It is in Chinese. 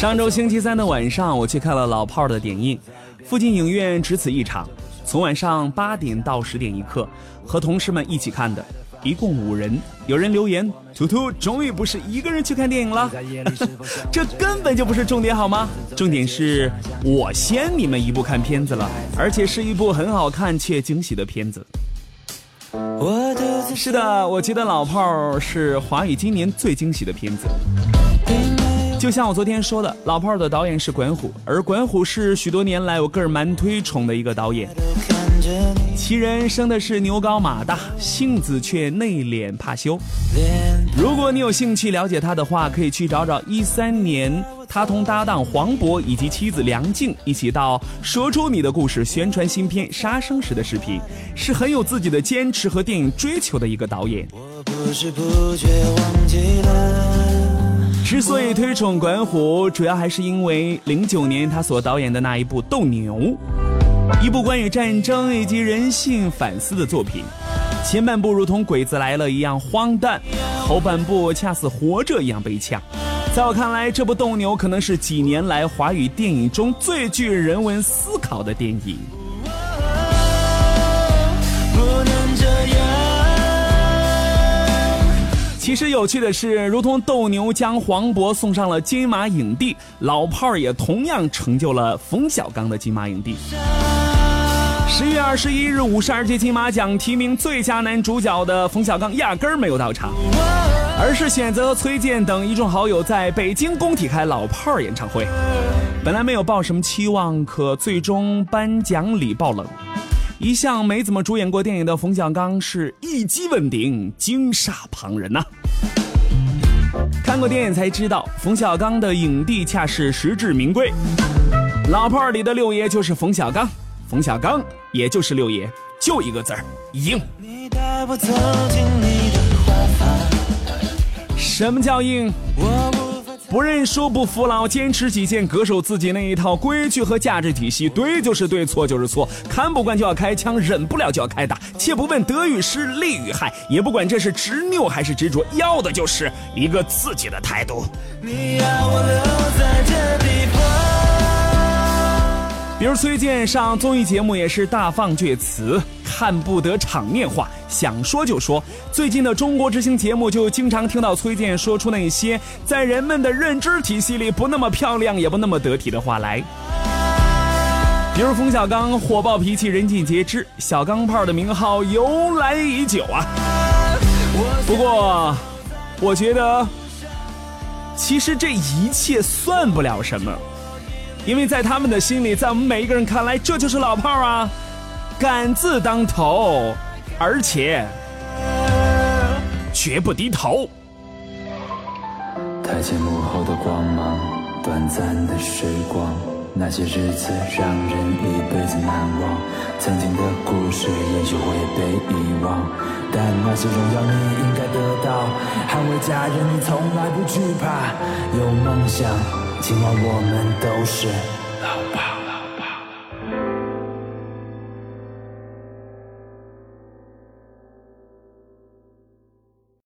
上周星期三的晚上，我去看了老炮儿的点映，附近影院只此一场，从晚上八点到十点一刻，和同事们一起看的，一共五人。有人留言：“图图终于不是一个人去看电影了。”这根本就不是重点好吗？重点是我先你们一步看片子了，而且是一部很好看且惊喜的片子。是的，我觉得老炮儿是华语今年最惊喜的片子。就像我昨天说的，老炮儿的导演是管虎，而管虎是许多年来我个人蛮推崇的一个导演。其人生的是牛高马大，性子却内敛怕羞。如果你有兴趣了解他的话，可以去找找一三年他同搭档黄渤以及妻子梁静一起到《说出你的故事》宣传新片《杀生时》的视频，是很有自己的坚持和电影追求的一个导演。我不知不觉忘记了。之所以推崇管虎，主要还是因为零九年他所导演的那一部《斗牛》，一部关于战争以及人性反思的作品。前半部如同《鬼子来了》一样荒诞，后半部恰似《活着》一样悲呛。在我看来，这部《斗牛》可能是几年来华语电影中最具人文思考的电影。其实有趣的是，如同斗牛将黄渤送上了金马影帝，老炮儿也同样成就了冯小刚的金马影帝。十月二十一日，五十二届金马奖提名最佳男主角的冯小刚压根儿没有到场，而是选择崔健等一众好友在北京工体开老炮儿演唱会。本来没有抱什么期望，可最终颁奖礼爆冷。一向没怎么主演过电影的冯小刚是一击问鼎，惊煞旁人呐。看过电影才知道，冯小刚的影帝恰是实至名归。老炮儿里的六爷就是冯小刚，冯小刚也就是六爷，就一个字儿硬。什么叫硬？不认输不服老，坚持己见，恪守自己那一套规矩和价值体系。对就是对，错就是错。看不惯就要开枪，忍不了就要开打。且不问得与失，利与害，也不管这是执拗还是执着，要的就是一个自己的态度。你要我留在这地方。比如崔健上综艺节目也是大放厥词。看不得场面话，想说就说。最近的中国之星节目就经常听到崔健说出那些在人们的认知体系里不那么漂亮也不那么得体的话来。比如冯小刚火爆脾气，人尽皆知，小钢炮的名号由来已久啊。不过，我觉得，其实这一切算不了什么，因为在他们的心里，在我们每一个人看来，这就是老炮啊。敢字当头，而且绝不低头。台前幕后的光芒，短暂的时光，那些日子让人一辈子难忘。曾经的故事也许会被遗忘，但那些荣耀你应该得到。捍卫家人，你从来不惧怕。有梦想，今晚我们都是老爸。